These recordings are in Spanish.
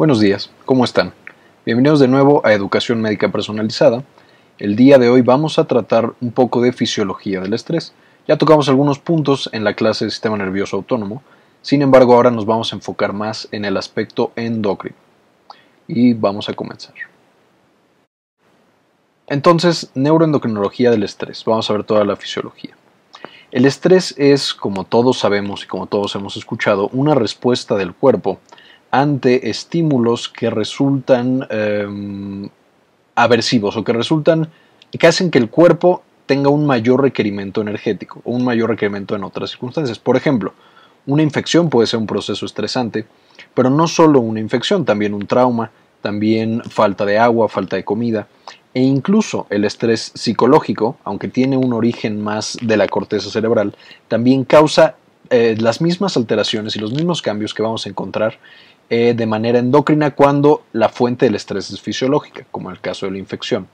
Buenos días, ¿cómo están? Bienvenidos de nuevo a Educación Médica Personalizada. El día de hoy vamos a tratar un poco de fisiología del estrés. Ya tocamos algunos puntos en la clase de sistema nervioso autónomo, sin embargo ahora nos vamos a enfocar más en el aspecto endocrino. Y vamos a comenzar. Entonces, neuroendocrinología del estrés. Vamos a ver toda la fisiología. El estrés es, como todos sabemos y como todos hemos escuchado, una respuesta del cuerpo ante estímulos que resultan em, aversivos o que resultan que hacen que el cuerpo tenga un mayor requerimiento energético o un mayor requerimiento en otras circunstancias. Por ejemplo, una infección puede ser un proceso estresante, pero no solo una infección, también un trauma, también falta de agua, falta de comida e incluso el estrés psicológico, aunque tiene un origen más de la corteza cerebral, también causa eh, las mismas alteraciones y los mismos cambios que vamos a encontrar eh, de manera endocrina cuando la fuente del estrés es fisiológica, como en el caso de la infección.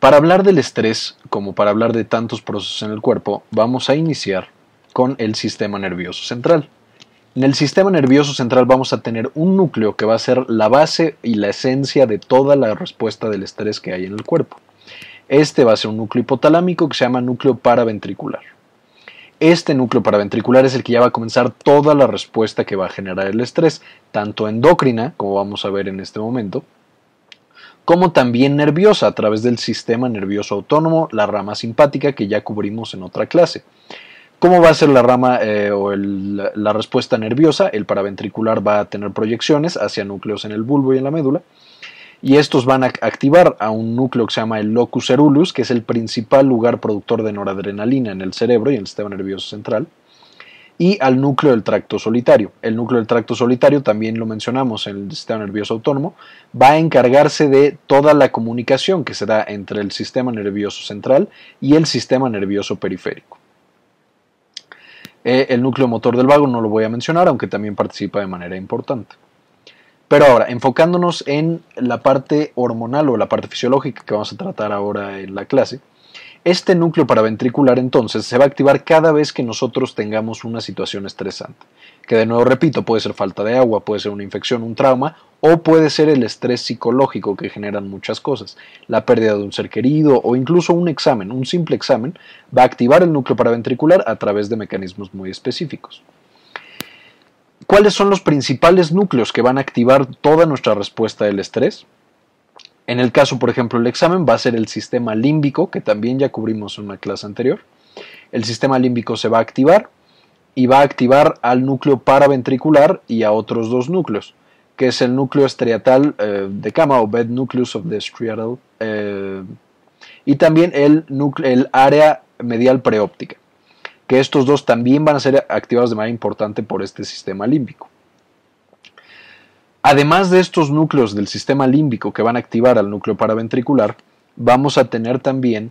Para hablar del estrés, como para hablar de tantos procesos en el cuerpo, vamos a iniciar con el sistema nervioso central. En el sistema nervioso central vamos a tener un núcleo que va a ser la base y la esencia de toda la respuesta del estrés que hay en el cuerpo. Este va a ser un núcleo hipotalámico que se llama núcleo paraventricular. Este núcleo paraventricular es el que ya va a comenzar toda la respuesta que va a generar el estrés, tanto endocrina, como vamos a ver en este momento, como también nerviosa a través del sistema nervioso autónomo, la rama simpática que ya cubrimos en otra clase. ¿Cómo va a ser la rama eh, o la respuesta nerviosa? El paraventricular va a tener proyecciones hacia núcleos en el bulbo y en la médula y estos van a activar a un núcleo que se llama el locus cerulus, que es el principal lugar productor de noradrenalina en el cerebro y en el sistema nervioso central, y al núcleo del tracto solitario. El núcleo del tracto solitario, también lo mencionamos en el sistema nervioso autónomo, va a encargarse de toda la comunicación que se da entre el sistema nervioso central y el sistema nervioso periférico. Eh, el núcleo motor del vago no lo voy a mencionar, aunque también participa de manera importante. Pero ahora, enfocándonos en la parte hormonal o la parte fisiológica que vamos a tratar ahora en la clase, este núcleo paraventricular entonces se va a activar cada vez que nosotros tengamos una situación estresante, que de nuevo repito, puede ser falta de agua, puede ser una infección, un trauma, o puede ser el estrés psicológico que generan muchas cosas, la pérdida de un ser querido o incluso un examen, un simple examen, va a activar el núcleo paraventricular a través de mecanismos muy específicos. ¿Cuáles son los principales núcleos que van a activar toda nuestra respuesta del estrés? En el caso, por ejemplo, el examen va a ser el sistema límbico, que también ya cubrimos en una clase anterior. El sistema límbico se va a activar y va a activar al núcleo paraventricular y a otros dos núcleos, que es el núcleo estriatal eh, de cama o bed nucleus of the striatal eh, y también el, el área medial preóptica que estos dos también van a ser activados de manera importante por este sistema límbico. Además de estos núcleos del sistema límbico que van a activar al núcleo paraventricular, vamos a tener también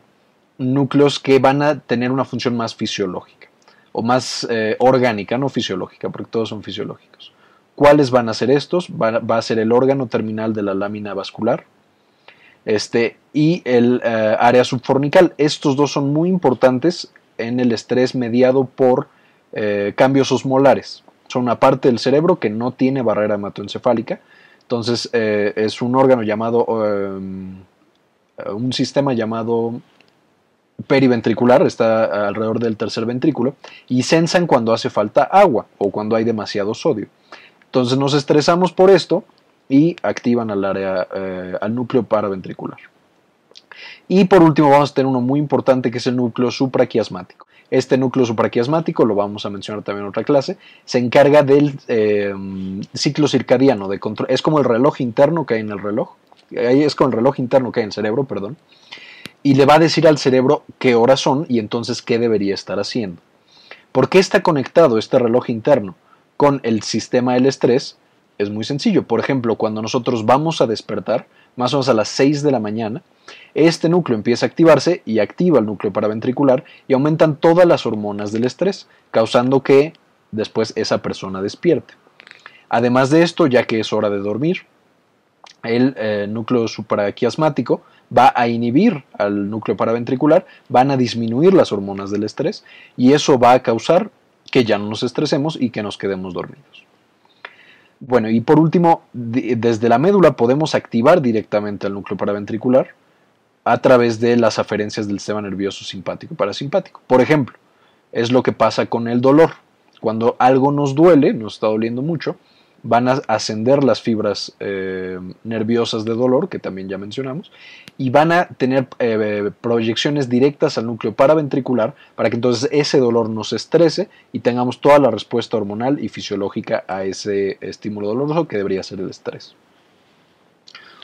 núcleos que van a tener una función más fisiológica o más eh, orgánica, no fisiológica, porque todos son fisiológicos. ¿Cuáles van a ser estos? Va, a ser el órgano terminal de la lámina vascular este, y el eh, área subfornical. Estos dos son muy importantes en el estrés mediado por eh, cambios osmolares. Son una parte del cerebro que no tiene barrera hematoencefálica. Entonces eh, es un órgano llamado, em, un sistema llamado periventricular, está alrededor del tercer ventrículo, y sensan cuando hace falta agua o cuando hay demasiado sodio. Entonces nos estresamos por esto y activan al área, eh, al núcleo paraventricular. Y por último vamos a tener uno muy importante que es el núcleo supraquiasmático. Este núcleo supraquiasmático, lo vamos a mencionar también en otra clase, se encarga del eh, ciclo circadiano, de control, es como el reloj interno que hay en el reloj, es como el reloj interno que hay en el cerebro, perdón, y le va a decir al cerebro qué horas son y entonces qué debería estar haciendo. ¿Por qué está conectado este reloj interno con el sistema del estrés? Es muy sencillo. Por ejemplo, cuando nosotros vamos a despertar, más o menos a las 6 de la mañana, este núcleo empieza a activarse y activa el núcleo paraventricular y aumentan todas las hormonas del estrés, causando que después esa persona despierte. Además de esto, ya que es hora de dormir, el eh, núcleo supraquiasmático va a inhibir al núcleo paraventricular, van a disminuir las hormonas del estrés y eso va a causar que ya no nos estresemos y que nos quedemos dormidos. Bueno, y por último, desde la médula podemos activar directamente el núcleo paraventricular a través de las aferencias del sistema nervioso simpático y parasimpático. Por ejemplo, es lo que pasa con el dolor. Cuando algo nos duele, nos está doliendo mucho, van a ascender las fibras eh, nerviosas de dolor, que también ya mencionamos, y van a tener eh, proyecciones directas al núcleo paraventricular para que entonces ese dolor nos estrese y tengamos toda la respuesta hormonal y fisiológica a ese estímulo doloroso que debería ser el estrés.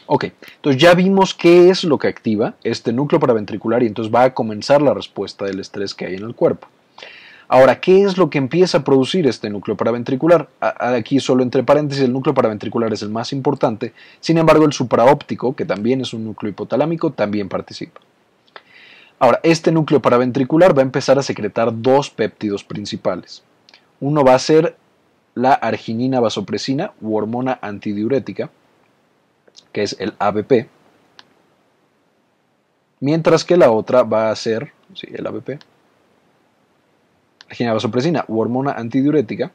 Ok, entonces ya vimos qué es lo que activa este núcleo paraventricular y entonces va a comenzar la respuesta del estrés que hay en el cuerpo. Ahora, ¿qué es lo que empieza a producir este núcleo paraventricular? Aquí solo entre paréntesis, el núcleo paraventricular es el más importante, sin embargo el supraóptico, que también es un núcleo hipotalámico, también participa. Ahora, este núcleo paraventricular va a empezar a secretar dos péptidos principales. Uno va a ser la arginina vasopresina u hormona antidiurética, que es el ABP, mientras que la otra va a ser, sí, el ABP, vasopresina u hormona antidiurética,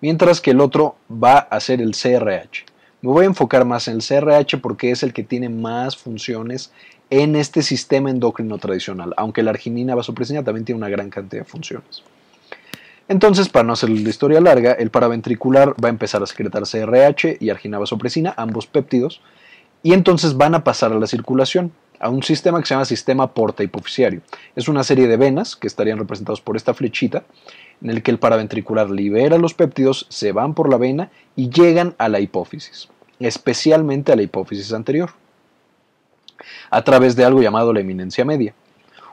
mientras que el otro va a ser el CRH. Me voy a enfocar más en el CRH porque es el que tiene más funciones en este sistema endocrino tradicional, aunque la arginina vasopresina también tiene una gran cantidad de funciones. Entonces, para no hacer la historia larga, el paraventricular va a empezar a secretar CRH y arginina vasopresina, ambos péptidos, y entonces van a pasar a la circulación a un sistema que se llama sistema porta hipofisiario. Es una serie de venas que estarían representados por esta flechita, en el que el paraventricular libera los péptidos, se van por la vena y llegan a la hipófisis, especialmente a la hipófisis anterior, a través de algo llamado la eminencia media.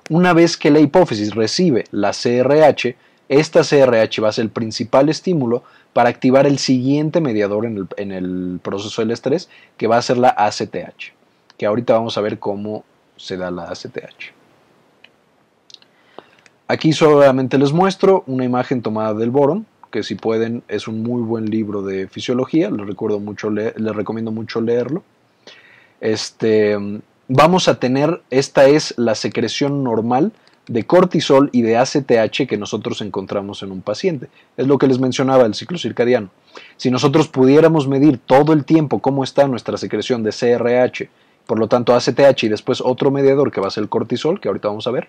Una vez que la hipófisis recibe la CRH, esta CRH va a ser el principal estímulo para activar el siguiente mediador en el, en el proceso del estrés, que va a ser la ACTH que ahorita vamos a ver cómo se da la ACTH. Aquí solamente les muestro una imagen tomada del boron, que si pueden es un muy buen libro de fisiología, les, recuerdo mucho les recomiendo mucho leerlo. Este, vamos a tener, esta es la secreción normal de cortisol y de ACTH que nosotros encontramos en un paciente. Es lo que les mencionaba el ciclo circadiano. Si nosotros pudiéramos medir todo el tiempo cómo está nuestra secreción de CRH, por lo tanto ACTH y después otro mediador que va a ser el cortisol, que ahorita vamos a ver,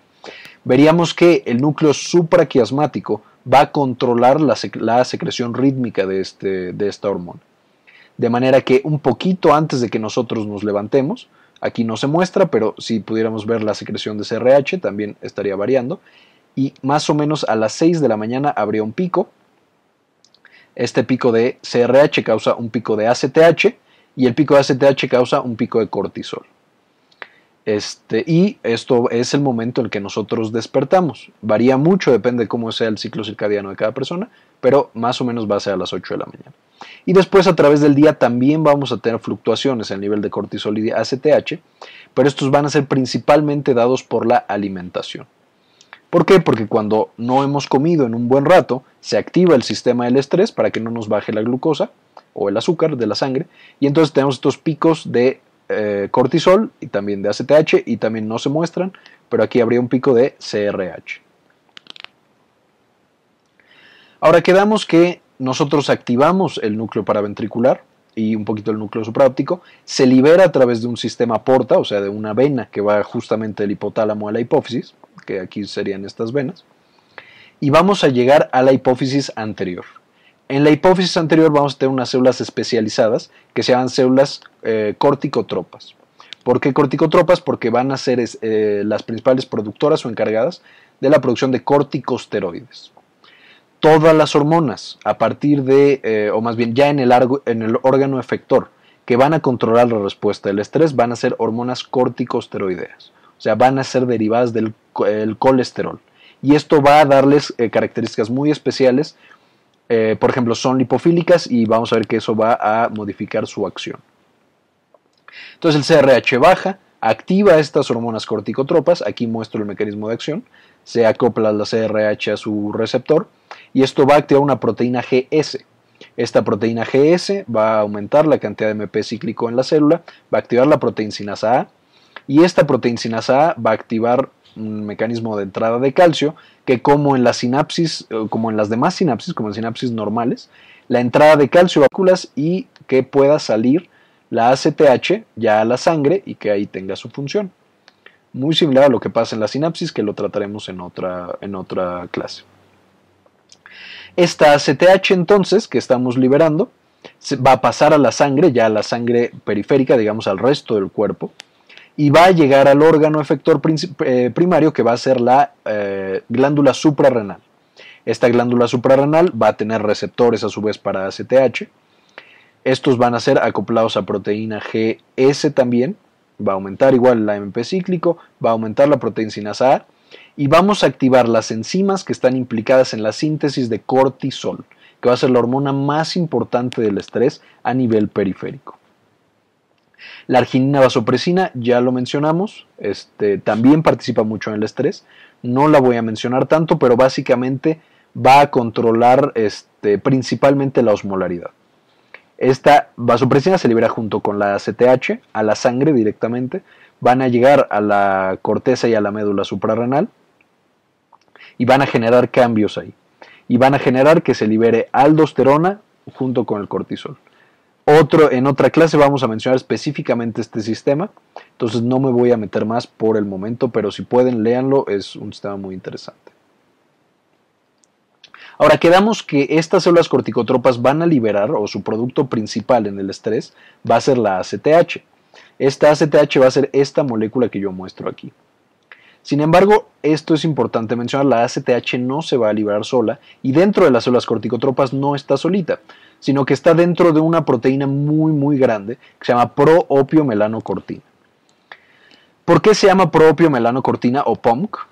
veríamos que el núcleo supraquiasmático va a controlar la, secreción rítmica de, este, de esta hormona. De manera que un poquito antes de que nosotros nos levantemos, aquí no se muestra, pero si pudiéramos ver la secreción de CRH también estaría variando, y más o menos a las 6 de la mañana habría un pico. Este pico de CRH causa un pico de ACTH, y el pico de ACTH causa un pico de cortisol. Este, y esto es el momento en que nosotros despertamos. Varía mucho, depende de cómo sea el ciclo circadiano de cada persona, pero más o menos va a ser a las 8 de la mañana. Y después a través del día también vamos a tener fluctuaciones en el nivel de cortisol y de ACTH, pero estos van a ser principalmente dados por la alimentación. ¿Por qué? Porque cuando no hemos comido en un buen rato, se activa el sistema del estrés para que no nos baje la glucosa o el azúcar de la sangre. Y entonces tenemos estos picos de eh, cortisol y también de ACTH y también no se muestran, pero aquí habría un pico de CRH. Ahora quedamos que nosotros activamos el núcleo paraventricular y un poquito el núcleo supraóptico, se libera a través de un sistema porta, o sea, de una vena que va justamente del hipotálamo a la hipófisis, que aquí serían estas venas, y vamos a llegar a la hipófisis anterior. En la hipófisis anterior vamos a tener unas células especializadas que se llaman células eh, corticotropas. ¿Por qué corticotropas? Porque van a ser eh, las principales productoras o encargadas de la producción de corticosteroides. Todas las hormonas, a partir de, eh, o más bien ya en el, órgano efector, que van a controlar la respuesta del estrés, van a ser hormonas corticosteroideas. O sea, van a ser derivadas del colesterol. Y esto va a darles características muy especiales eh, por ejemplo, son lipofílicas y vamos a ver que eso va a modificar su acción. Entonces el CRH baja, activa estas hormonas corticotropas, aquí muestro el mecanismo de acción, se acopla la CRH a su receptor y esto va a activar una proteína GS. Esta proteína GS va a aumentar la cantidad de MP cíclico en la célula, va a activar la proteína A y esta proteína A va a activar un mecanismo de entrada de calcio que como en la sinapsis, eh, como en las demás sinapsis, como en sinapsis normales, la entrada de calcio a y que pueda salir la ACTH ya a la sangre y que ahí tenga su función. Muy similar a lo que pasa en la sinapsis, que lo trataremos en otra, en otra clase. Esta ACTH entonces que estamos liberando va a pasar a la sangre, ya a la sangre periférica, digamos al resto del cuerpo, y va a llegar al órgano efector eh, primario que va a ser la eh, glándula suprarrenal. Esta glándula suprarrenal va a tener receptores a su vez para ACTH. Estos van a ser acoplados a proteína GS también. Va a aumentar igual la MP cíclico, va a aumentar la proteína A y vamos a activar las enzimas que están implicadas en la síntesis de cortisol, que va a ser la hormona más importante del estrés a nivel periférico. La arginina vasopresina, ya lo mencionamos, este, también participa mucho en el estrés. No la voy a mencionar tanto, pero básicamente va a controlar este, principalmente la osmolaridad. Esta vasopresina se libera junto con la ACTH a la sangre directamente, van a llegar a la corteza y a la médula suprarrenal y van a generar cambios ahí. Y van a generar que se libere aldosterona junto con el cortisol. Otro, en otra clase vamos a mencionar específicamente este sistema, entonces no me voy a meter más por el momento, pero si pueden, léanlo, es un sistema muy interesante. Ahora quedamos que estas células corticotropas van a liberar, o su producto principal en el estrés, va a ser la ACTH. Esta ACTH va a ser esta molécula que yo muestro aquí. Sin embargo, esto es importante mencionar, la ACTH no se va a liberar sola y dentro de las células corticotropas no está solita, sino que está dentro de una proteína muy muy grande que se llama proopiomelanocortina. ¿Por qué se llama proopiomelanocortina o POMC?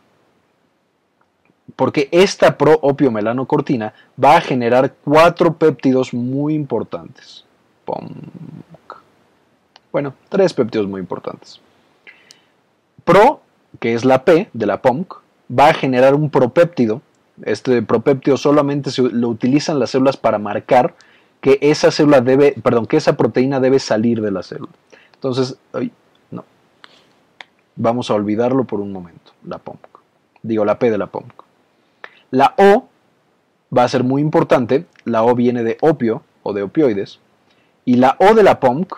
porque esta proopiomelanocortina va a generar cuatro péptidos muy importantes. Bueno, tres péptidos muy importantes. Pro, que es la P de la POMC, va a generar un propéptido. Este propéptido solamente se lo utilizan las células para marcar que esa célula debe, perdón, que esa proteína debe salir de la célula. Entonces, no. Vamos a olvidarlo por un momento, la POMC. Digo, la P de la POMC. La O va a ser muy importante. La O viene de opio o de opioides. Y la O de la POMC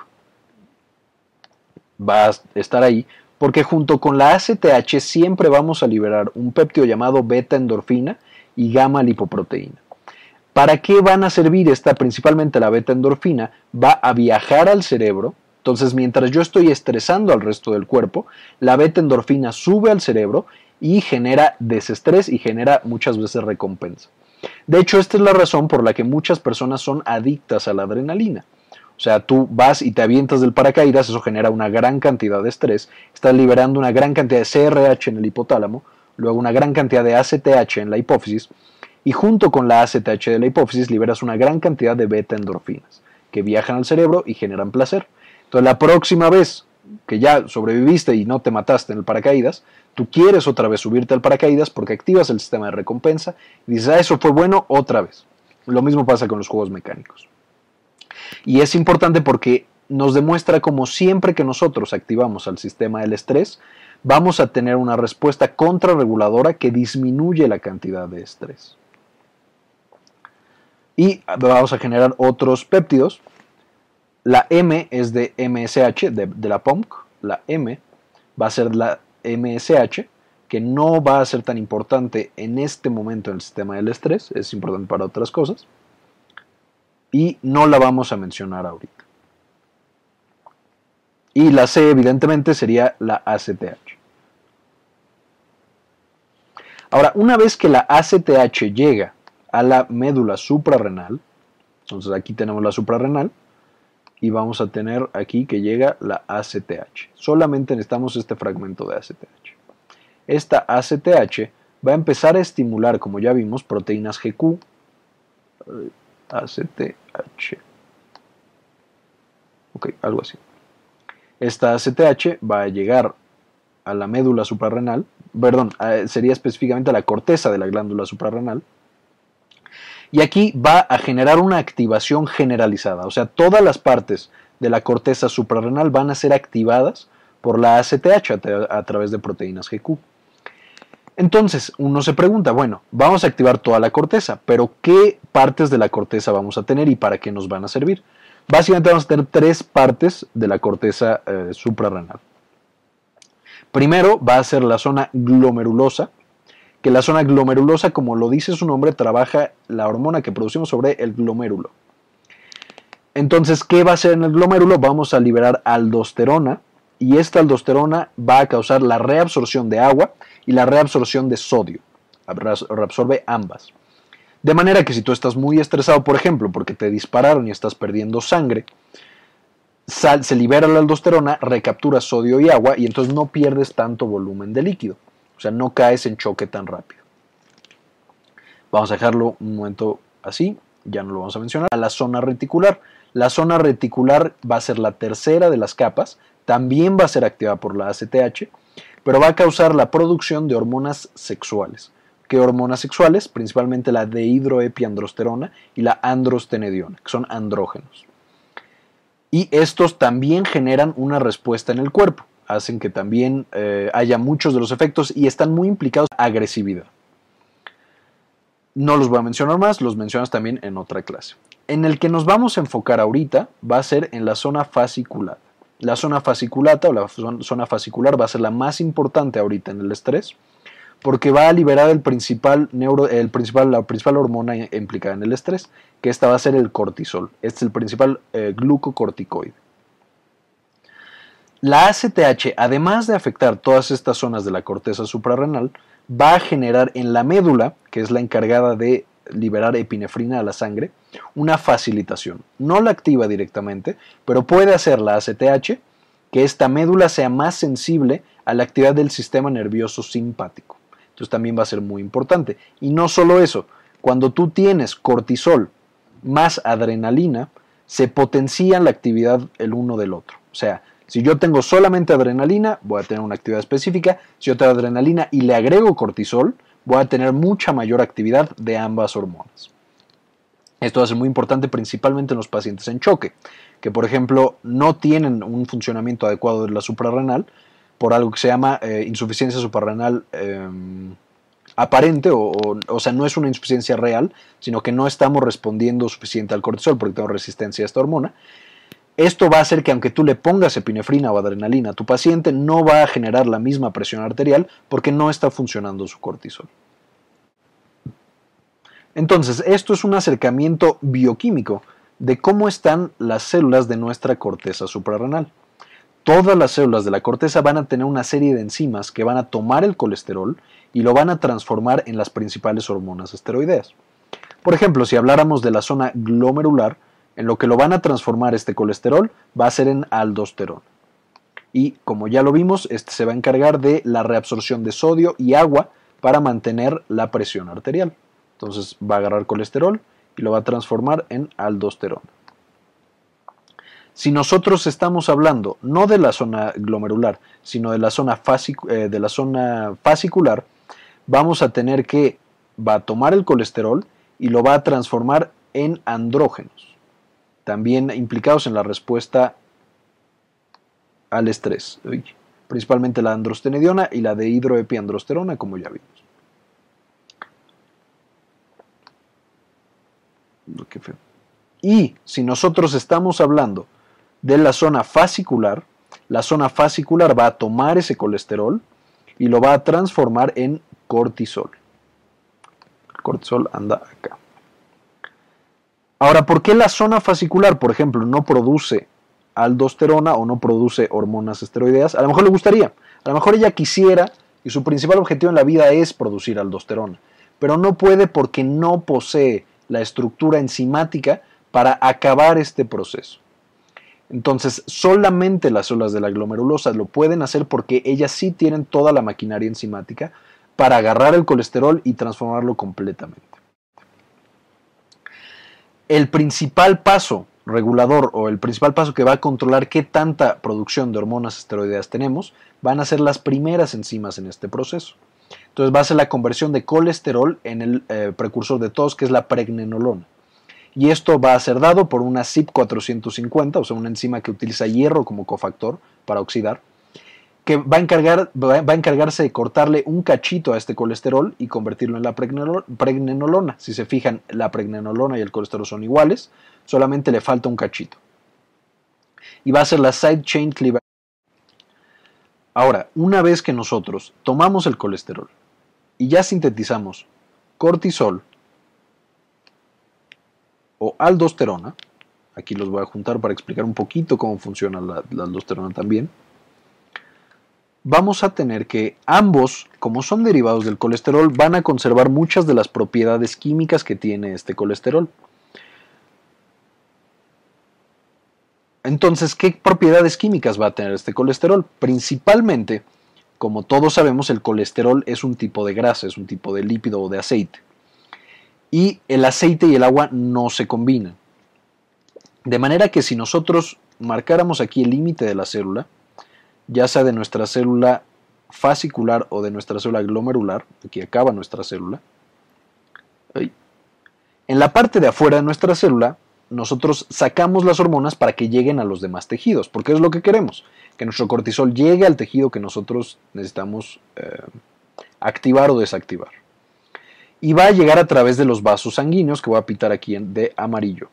va a estar ahí porque junto con la ACTH siempre vamos a liberar un péptido llamado beta endorfina y gamma lipoproteína. ¿Para qué van a servir esta? Principalmente la beta endorfina va a viajar al cerebro. Entonces, mientras yo estoy estresando al resto del cuerpo, la beta endorfina sube al cerebro y genera desestrés y genera muchas veces recompensa. De hecho, esta es la razón por la que muchas personas son adictas a la adrenalina. O sea, tú vas y te avientas del paracaídas, eso genera una gran cantidad de estrés, estás liberando una gran cantidad de CRH en el hipotálamo, luego una gran cantidad de ACTH en la hipófisis, y junto con la ACTH de la hipófisis liberas una gran cantidad de beta endorfinas, que viajan al cerebro y generan placer. Entonces, la próxima vez que ya sobreviviste y no te mataste en el paracaídas, tú quieres otra vez subirte al paracaídas porque activas el sistema de recompensa y dices, ah, eso fue bueno otra vez. Lo mismo pasa con los juegos mecánicos. Y es importante porque nos demuestra como siempre que nosotros activamos al sistema del estrés, vamos a tener una respuesta contrarreguladora que disminuye la cantidad de estrés. Y vamos a generar otros péptidos la M es de MSH, de, la POMC. La M va a ser la MSH, que no va a ser tan importante en este momento en el sistema del estrés, es importante para otras cosas. Y no la vamos a mencionar ahorita. Y la C, evidentemente, sería la ACTH. Ahora, una vez que la ACTH llega a la médula suprarrenal, entonces aquí tenemos la suprarrenal, y vamos a tener aquí que llega la ACTH. Solamente necesitamos este fragmento de ACTH. Esta ACTH va a empezar a estimular, como ya vimos, proteínas GQ. ACTH. Ok, algo así. Esta ACTH va a llegar a la médula suprarrenal, perdón, sería específicamente a la corteza de la glándula suprarrenal, y aquí va a generar una activación generalizada, o sea, todas las partes de la corteza suprarrenal van a ser activadas por la ACTH a, través de proteínas GQ. Entonces, uno se pregunta, bueno, vamos a activar toda la corteza, pero ¿qué partes de la corteza vamos a tener y para qué nos van a servir? Básicamente vamos a tener tres partes de la corteza eh, suprarrenal. Primero va a ser la zona glomerulosa, que la zona glomerulosa, como lo dice su nombre, trabaja la hormona que producimos sobre el glomérulo. Entonces, ¿qué va a hacer en el glomérulo? Vamos a liberar aldosterona y esta aldosterona va a causar la reabsorción de agua y la reabsorción de sodio. Reabsorbe ambas. De manera que si tú estás muy estresado, por ejemplo, porque te dispararon y estás perdiendo sangre, se libera la aldosterona, recaptura sodio y agua y entonces no pierdes tanto volumen de líquido. O sea, no caes en choque tan rápido. Vamos a dejarlo un momento así, ya no lo vamos a mencionar. A la zona reticular. La zona reticular va a ser la tercera de las capas, también va a ser activada por la ACTH, pero va a causar la producción de hormonas sexuales. ¿Qué hormonas sexuales? Principalmente la dehidroepiandrosterona y la androstenediona, que son andrógenos. Y estos también generan una respuesta en el cuerpo hacen que también eh, haya muchos de los efectos y están muy implicados en agresividad. No los voy a mencionar más, los mencionas también en otra clase. En el que nos vamos a enfocar ahorita va a ser en la zona fasciculata. La zona fasciculata o la zona fascicular va a ser la más importante ahorita en el estrés porque va a liberar el principal neuro, el principal, la principal hormona implicada en el estrés, que esta va a ser el cortisol. Este es el principal eh, glucocorticoide. La ACTH, además de afectar todas estas zonas de la corteza suprarrenal, va a generar en la médula, que es la encargada de liberar epinefrina a la sangre, una facilitación. No la activa directamente, pero puede hacer la ACTH que esta médula sea más sensible a la actividad del sistema nervioso simpático. Entonces también va a ser muy importante. Y no solo eso, cuando tú tienes cortisol más adrenalina, se potencia la actividad el uno del otro. O sea, si yo tengo solamente adrenalina, voy a tener una actividad específica. Si yo tengo adrenalina y le agrego cortisol, voy a tener mucha mayor actividad de ambas hormonas. Esto va a ser muy importante principalmente en los pacientes en choque, que por ejemplo no tienen un funcionamiento adecuado de la suprarrenal por algo que se llama eh, insuficiencia suprarrenal em, aparente, o, o, sea, no es una insuficiencia real, sino que no estamos respondiendo suficiente al cortisol porque tengo resistencia a esta hormona. Esto va a hacer que aunque tú le pongas epinefrina o adrenalina a tu paciente, no va a generar la misma presión arterial porque no está funcionando su cortisol. Entonces, esto es un acercamiento bioquímico de cómo están las células de nuestra corteza suprarrenal. Todas las células de la corteza van a tener una serie de enzimas que van a tomar el colesterol y lo van a transformar en las principales hormonas esteroideas. Por ejemplo, si habláramos de la zona glomerular, en lo que lo van a transformar este colesterol va a ser en aldosterona. Y como ya lo vimos, este se va a encargar de la reabsorción de sodio y agua para mantener la presión arterial. Entonces va a agarrar colesterol y lo va a transformar en aldosterona. Si nosotros estamos hablando no de la zona glomerular, sino de la zona, eh, de la zona fascicular, vamos a tener que va a tomar el colesterol y lo va a transformar en andrógenos también implicados en la respuesta al estrés, principalmente la androstenediona y la de hidroepiandrosterona, como ya vimos. Y si nosotros estamos hablando de la zona fascicular, la zona fascicular va a tomar ese colesterol y lo va a transformar en cortisol. El cortisol anda acá. Ahora, ¿por qué la zona fascicular, por ejemplo, no produce aldosterona o no produce hormonas esteroideas? A lo mejor le gustaría, a lo mejor ella quisiera y su principal objetivo en la vida es producir aldosterona, pero no puede porque no posee la estructura enzimática para acabar este proceso. Entonces, solamente las células de la glomerulosa lo pueden hacer porque ellas sí tienen toda la maquinaria enzimática para agarrar el colesterol y transformarlo completamente el principal paso regulador o el principal paso que va a controlar qué tanta producción de hormonas esteroideas tenemos van a ser las primeras enzimas en este proceso. Entonces va a ser la conversión de colesterol en el eh, precursor de todos, que es la pregnenolona. Y esto va a ser dado por una CYP450, o sea, una enzima que utiliza hierro como cofactor para oxidar. Que va a, encargar, va a encargarse de cortarle un cachito a este colesterol y convertirlo en la pregnenolona. Si se fijan, la pregnenolona y el colesterol son iguales, solamente le falta un cachito. Y va a ser la side chain cleavage. Ahora, una vez que nosotros tomamos el colesterol y ya sintetizamos cortisol o aldosterona, aquí los voy a juntar para explicar un poquito cómo funciona la, la aldosterona también, vamos a tener que ambos, como son derivados del colesterol, van a conservar muchas de las propiedades químicas que tiene este colesterol. Entonces, ¿qué propiedades químicas va a tener este colesterol? Principalmente, como todos sabemos, el colesterol es un tipo de grasa, es un tipo de lípido o de aceite. Y el aceite y el agua no se combinan. De manera que si nosotros marcáramos aquí el límite de la célula, ya sea de nuestra célula fascicular o de nuestra célula glomerular, aquí acaba nuestra célula, en la parte de afuera de nuestra célula, nosotros sacamos las hormonas para que lleguen a los demás tejidos, porque es lo que queremos, que nuestro cortisol llegue al tejido que nosotros necesitamos eh, activar o desactivar. Y va a llegar a través de los vasos sanguíneos, que voy a pitar aquí de amarillo.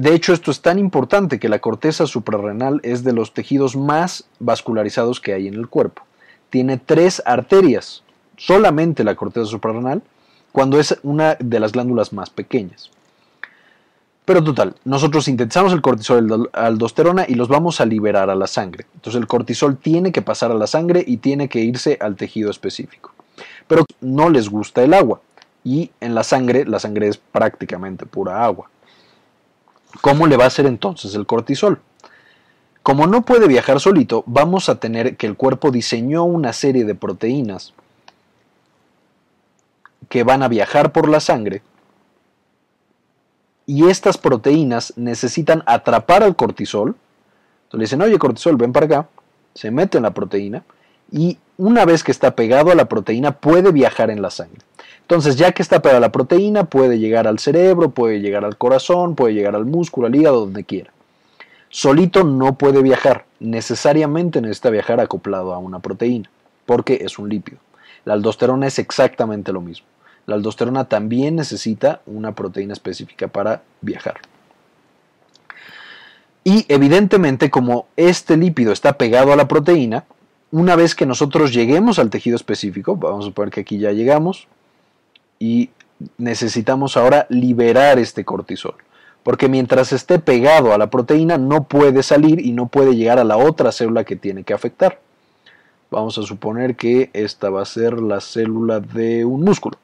De hecho, esto es tan importante que la corteza suprarrenal es de los tejidos más vascularizados que hay en el cuerpo. Tiene tres arterias, solamente la corteza suprarrenal, cuando es una de las glándulas más pequeñas. Pero total, nosotros sintetizamos el cortisol y la aldosterona y los vamos a liberar a la sangre. Entonces el cortisol tiene que pasar a la sangre y tiene que irse al tejido específico. Pero no les gusta el agua y en la sangre la sangre es prácticamente pura agua. ¿Cómo le va a hacer entonces el cortisol? Como no puede viajar solito, vamos a tener que el cuerpo diseñó una serie de proteínas que van a viajar por la sangre y estas proteínas necesitan atrapar al cortisol. Entonces le dicen, oye cortisol, ven para acá, se mete en la proteína y una vez que está pegado a la proteína puede viajar en la sangre. Entonces, ya que está pegada la proteína, puede llegar al cerebro, puede llegar al corazón, puede llegar al músculo, al hígado, donde quiera. Solito no puede viajar, necesariamente necesita viajar acoplado a una proteína, porque es un lípido. La aldosterona es exactamente lo mismo. La aldosterona también necesita una proteína específica para viajar. Y evidentemente, como este lípido está pegado a la proteína, una vez que nosotros lleguemos al tejido específico, vamos a suponer que aquí ya llegamos, y necesitamos ahora liberar este cortisol. Porque mientras esté pegado a la proteína no puede salir y no puede llegar a la otra célula que tiene que afectar. Vamos a suponer que esta va a ser la célula de un músculo.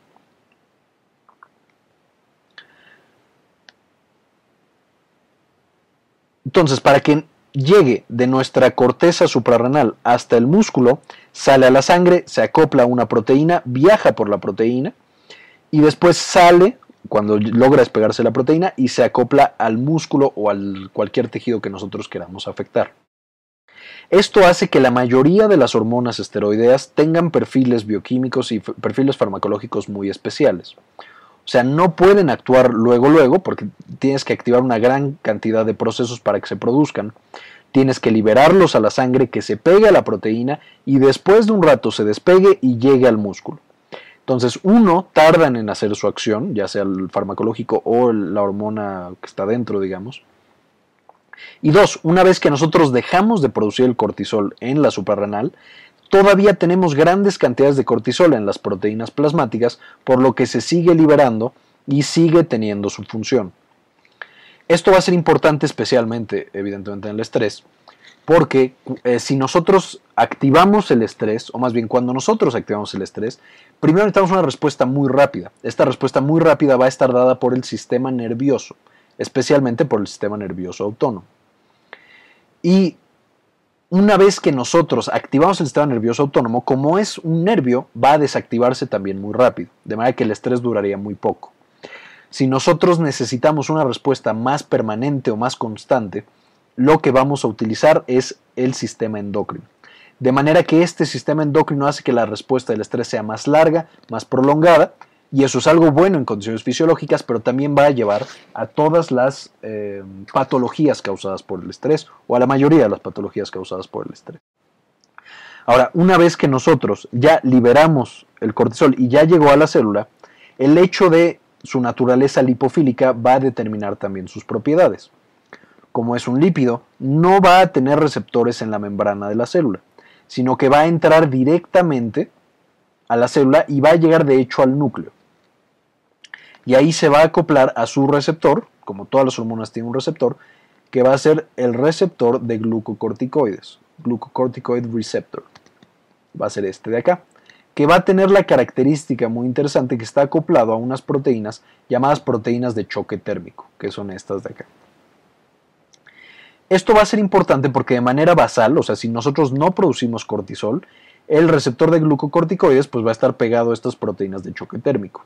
Entonces, para que llegue de nuestra corteza suprarrenal hasta el músculo, sale a la sangre, se acopla a una proteína, viaja por la proteína, y después sale cuando logra despegarse la proteína y se acopla al músculo o al cualquier tejido que nosotros queramos afectar. Esto hace que la mayoría de las hormonas esteroideas tengan perfiles bioquímicos y perfiles farmacológicos muy especiales. O sea, no pueden actuar luego luego porque tienes que activar una gran cantidad de procesos para que se produzcan. Tienes que liberarlos a la sangre que se pegue a la proteína y después de un rato se despegue y llegue al músculo. Entonces, uno, tardan en hacer su acción, ya sea el farmacológico o la hormona que está dentro, digamos. Y dos, una vez que nosotros dejamos de producir el cortisol en la suprarrenal, todavía tenemos grandes cantidades de cortisol en las proteínas plasmáticas, por lo que se sigue liberando y sigue teniendo su función. Esto va a ser importante especialmente, evidentemente, en el estrés, porque eh, si nosotros activamos el estrés, o más bien cuando nosotros activamos el estrés, primero necesitamos una respuesta muy rápida. Esta respuesta muy rápida va a estar dada por el sistema nervioso, especialmente por el sistema nervioso autónomo. Y una vez que nosotros activamos el sistema nervioso autónomo, como es un nervio, va a desactivarse también muy rápido, de manera que el estrés duraría muy poco. Si nosotros necesitamos una respuesta más permanente o más constante, lo que vamos a utilizar es el sistema endocrino. De manera que este sistema endocrino hace que la respuesta del estrés sea más larga, más prolongada, Y eso es algo bueno en condiciones fisiológicas, pero también va a llevar a todas las eh, patologías causadas por el estrés o a la mayoría de las patologías causadas por el estrés. Ahora, una vez que nosotros ya liberamos el cortisol y ya llegó a la célula, el hecho de su naturaleza lipofílica va a determinar también sus propiedades. Como es un lípido, no va a tener receptores en la membrana de la célula, sino que va a entrar directamente a la célula y va a llegar de hecho al núcleo. Y ahí se va a acoplar a su receptor, como todas las hormonas tienen un receptor, que va a ser el receptor de glucocorticoides, glucocorticoid receptor. Va a ser este de acá, que va a tener la característica muy interesante que está acoplado a unas proteínas llamadas proteínas de choque térmico, que son estas de acá. Esto va a ser importante porque de manera basal, o sea, si nosotros no producimos cortisol, el receptor de glucocorticoides pues va a estar pegado a estas proteínas de choque térmico.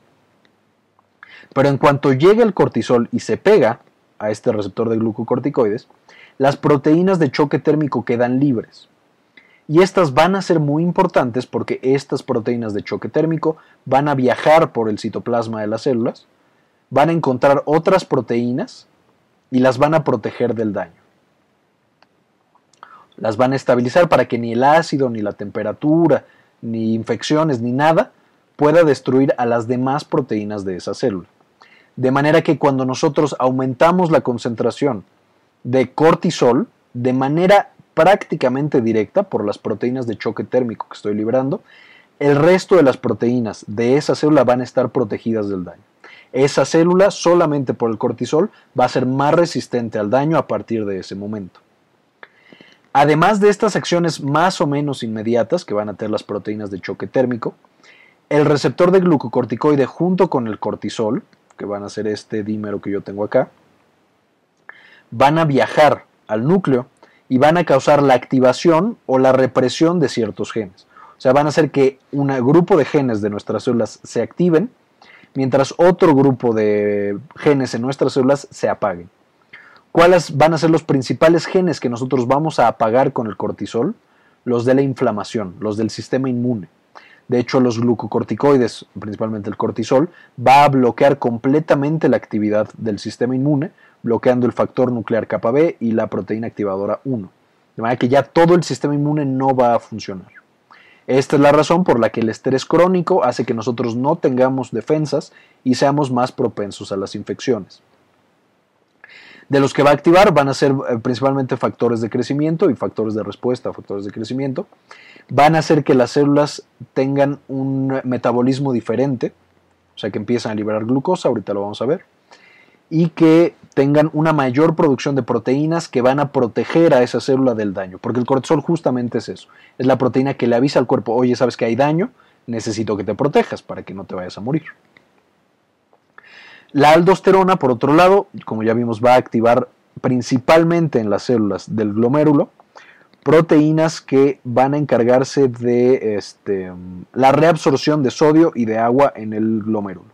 Pero en cuanto llega el cortisol y se pega a este receptor de glucocorticoides, las proteínas de choque térmico quedan libres. Y estas van a ser muy importantes porque estas proteínas de choque térmico van a viajar por el citoplasma de las células, van a encontrar otras proteínas y las van a proteger del daño las van a estabilizar para que ni el ácido, ni la temperatura, ni infecciones, ni nada pueda destruir a las demás proteínas de esa célula. De manera que cuando nosotros aumentamos la concentración de cortisol de manera prácticamente directa por las proteínas de choque térmico que estoy librando, el resto de las proteínas de esa célula van a estar protegidas del daño. Esa célula solamente por el cortisol va a ser más resistente al daño a partir de ese momento. Además de estas acciones más o menos inmediatas que van a tener las proteínas de choque térmico, el receptor de glucocorticoide junto con el cortisol, que van a ser este dímero que yo tengo acá, van a viajar al núcleo y van a causar la activación o la represión de ciertos genes. O sea, van a hacer que un grupo de genes de nuestras células se activen, mientras otro grupo de genes en nuestras células se apaguen. ¿Cuáles van a ser los principales genes que nosotros vamos a apagar con el cortisol? Los de la inflamación, los del sistema inmune. De hecho, los glucocorticoides, principalmente el cortisol, va a bloquear completamente la actividad del sistema inmune, bloqueando el factor nuclear kappa B y la proteína activadora 1. De manera que ya todo el sistema inmune no va a funcionar. Esta es la razón por la que el estrés crónico hace que nosotros no tengamos defensas y seamos más propensos a las infecciones. De los que va a activar van a ser eh, principalmente factores de crecimiento y factores de respuesta factores de crecimiento. Van a hacer que las células tengan un metabolismo diferente, o sea que empiezan a liberar glucosa, ahorita lo vamos a ver, y que tengan una mayor producción de proteínas que van a proteger a esa célula del daño, porque el cortisol justamente es eso, es la proteína que le avisa al cuerpo, oye, sabes que hay daño, necesito que te protejas para que no te vayas a morir. La aldosterona, por otro lado, como ya vimos, va a activar principalmente en las células del glomérulo proteínas que van a encargarse de este, la reabsorción de sodio y de agua en el glomérulo.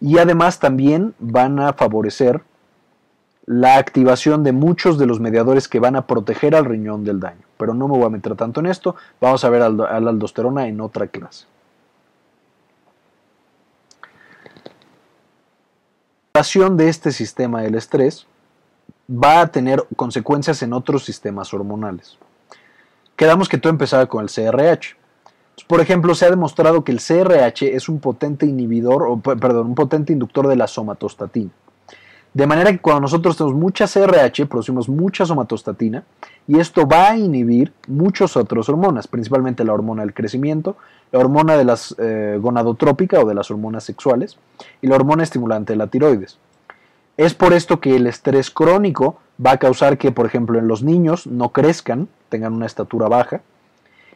Y además también van a favorecer la activación de muchos de los mediadores que van a proteger al riñón del daño. Pero no me voy a meter tanto en esto, vamos a ver a la aldosterona en otra clase. De este sistema del estrés va a tener consecuencias en otros sistemas hormonales. Quedamos que todo empezaba con el CRH. Por ejemplo, se ha demostrado que el CRH es un potente inhibidor, o, perdón, un potente inductor de la somatostatina. De manera que cuando nosotros tenemos mucha CRH, producimos mucha somatostatina y esto va a inhibir muchas otras hormonas, principalmente la hormona del crecimiento, la hormona de las eh, gonadotrópica o de las hormonas sexuales y la hormona estimulante de la tiroides. Es por esto que el estrés crónico va a causar que, por ejemplo, en los niños no crezcan, tengan una estatura baja.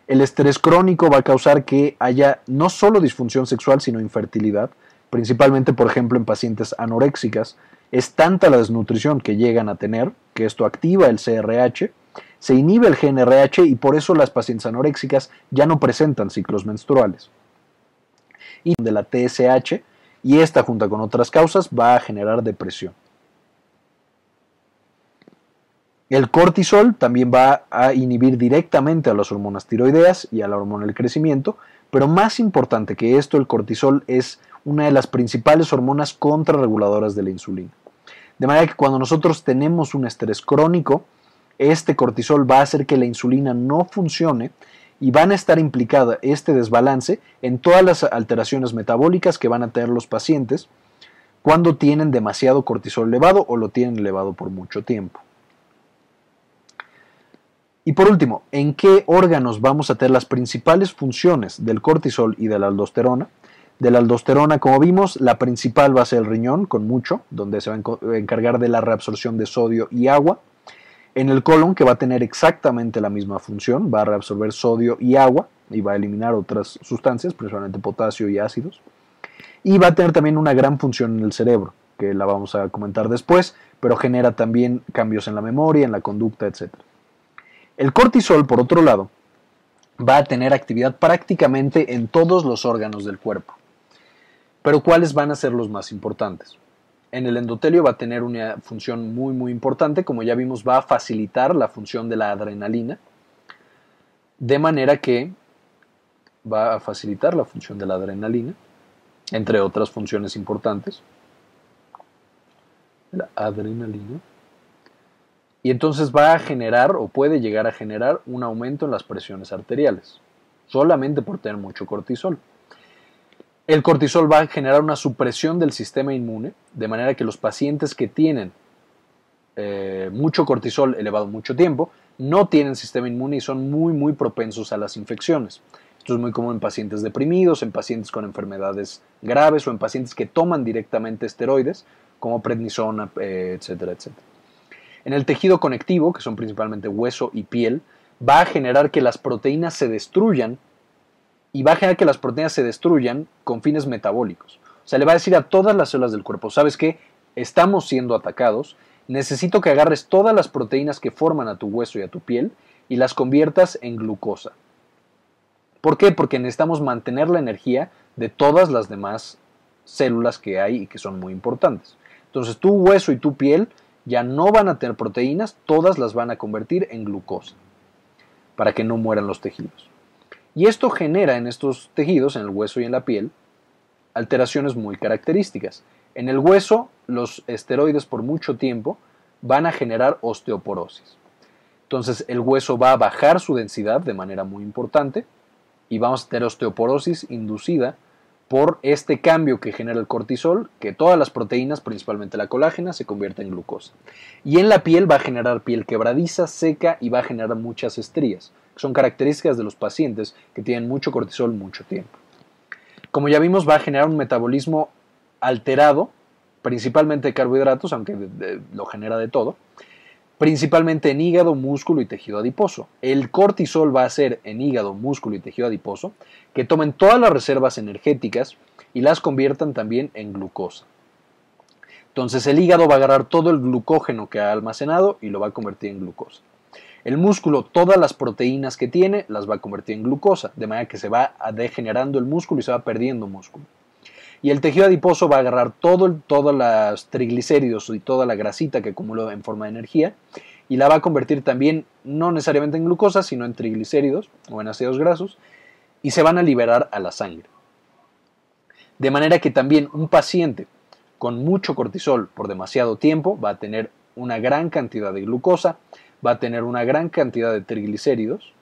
El estrés crónico va a causar que haya no solo disfunción sexual, sino infertilidad, principalmente, por ejemplo, en pacientes anoréxicas. Es tanta la desnutrición que llegan a tener que esto activa el CRH se inhibe el GNRH y por eso las pacientes anoréxicas ya no presentan ciclos menstruales. Y de la TSH, y esta junto con otras causas va a generar depresión. El cortisol también va a inhibir directamente a las hormonas tiroideas y a la hormona del crecimiento, pero más importante que esto, el cortisol es una de las principales hormonas contrarreguladoras de la insulina. De manera que cuando nosotros tenemos un estrés crónico, este cortisol va a hacer que la insulina no funcione y van a estar implicada este desbalance en todas las alteraciones metabólicas que van a tener los pacientes cuando tienen demasiado cortisol elevado o lo tienen elevado por mucho tiempo. Y por último, ¿en qué órganos vamos a tener las principales funciones del cortisol y de la aldosterona? De la aldosterona, como vimos, la principal va a ser el riñón, con mucho, donde se va a encargar de la reabsorción de sodio y agua. En el colon, que va a tener exactamente la misma función, va a reabsorber sodio y agua y va a eliminar otras sustancias, principalmente potasio y ácidos. Y va a tener también una gran función en el cerebro, que la vamos a comentar después, pero genera también cambios en la memoria, en la conducta, etc. El cortisol, por otro lado, va a tener actividad prácticamente en todos los órganos del cuerpo. Pero ¿cuáles van a ser los más importantes? En el endotelio va a tener una función muy muy importante, como ya vimos, va a facilitar la función de la adrenalina, de manera que va a facilitar la función de la adrenalina, entre otras funciones importantes. La adrenalina y entonces va a generar o puede llegar a generar un aumento en las presiones arteriales, solamente por tener mucho cortisol. El cortisol va a generar una supresión del sistema inmune, de manera que los pacientes que tienen eh, mucho cortisol elevado mucho tiempo no tienen sistema inmune y son muy muy propensos a las infecciones. Esto es muy común en pacientes deprimidos, en pacientes con enfermedades graves o en pacientes que toman directamente esteroides como prednisona, eh, etcétera, etcétera. En el tejido conectivo, que son principalmente hueso y piel, va a generar que las proteínas se destruyan y va a generar que las proteínas se destruyan con fines metabólicos. O sea, le va a decir a todas las células del cuerpo, ¿sabes qué? Estamos siendo atacados, necesito que agarres todas las proteínas que forman a tu hueso y a tu piel y las conviertas en glucosa. ¿Por qué? Porque necesitamos mantener la energía de todas las demás células que hay y que son muy importantes. Entonces tu hueso y tu piel ya no van a tener proteínas, todas las van a convertir en glucosa para que no mueran los tejidos. Y esto genera en estos tejidos, en el hueso y en la piel, alteraciones muy características. En el hueso, los esteroides por mucho tiempo van a generar osteoporosis. Entonces el hueso va a bajar su densidad de manera muy importante y vamos a tener osteoporosis inducida por este cambio que genera el cortisol, que todas las proteínas, principalmente la colágena, se convierte en glucosa. Y en la piel va a generar piel quebradiza, seca y va a generar muchas estrías, son características de los pacientes que tienen mucho cortisol mucho tiempo. Como ya vimos, va a generar un metabolismo alterado, principalmente de carbohidratos, aunque lo genera de todo, principalmente en hígado, músculo y tejido adiposo. El cortisol va a ser en hígado, músculo y tejido adiposo que tomen todas las reservas energéticas y las conviertan también en glucosa. Entonces el hígado va a agarrar todo el glucógeno que ha almacenado y lo va a convertir en glucosa. El músculo, todas las proteínas que tiene, las va a convertir en glucosa, de manera que se va degenerando el músculo y se va perdiendo músculo. Y el tejido adiposo va a agarrar todo, todos los triglicéridos y toda la grasita que acumuló en forma de energía y la va a convertir también no necesariamente en glucosa, sino en triglicéridos o en ácidos grasos y se van a liberar a la sangre. De manera que también un paciente con mucho cortisol por demasiado tiempo va a tener una gran cantidad de glucosa, va a tener una gran cantidad de triglicéridos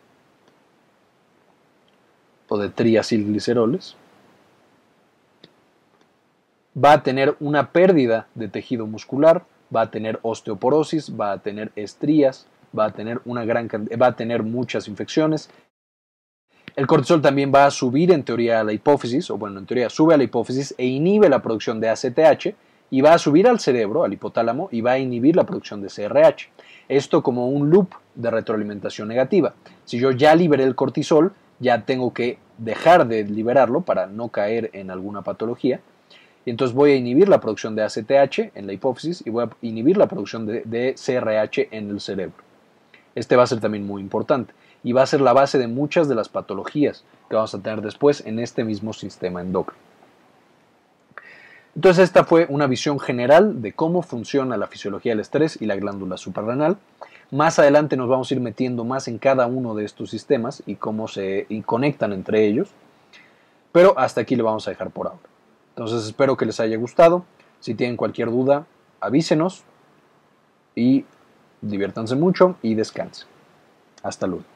o de triacilgliceroles, va a tener una pérdida de tejido muscular, va a tener osteoporosis, va a tener estrías, va a tener, una gran, va a tener muchas infecciones. El cortisol también va a subir en teoría a la hipófisis, o bueno, en teoría sube a la hipófisis e inhibe la producción de ACTH y va a subir al cerebro, al hipotálamo, y va a inhibir la producción de CRH. Esto como un loop de retroalimentación negativa. Si yo ya liberé el cortisol, ya tengo que dejar de liberarlo para no caer en alguna patología y entonces voy a inhibir la producción de ACTH en la hipófisis y voy a inhibir la producción de, CRH en el cerebro. Este va a ser también muy importante y va a ser la base de muchas de las patologías que vamos a tener después en este mismo sistema endocrino. Entonces esta fue una visión general de cómo funciona la fisiología del estrés y la glándula suprarrenal. Más adelante nos vamos a ir metiendo más en cada uno de estos sistemas y cómo se conectan entre ellos. Pero hasta aquí le vamos a dejar por ahora. Entonces espero que les haya gustado. Si tienen cualquier duda, avísenos y diviértanse mucho y descansen. Hasta luego.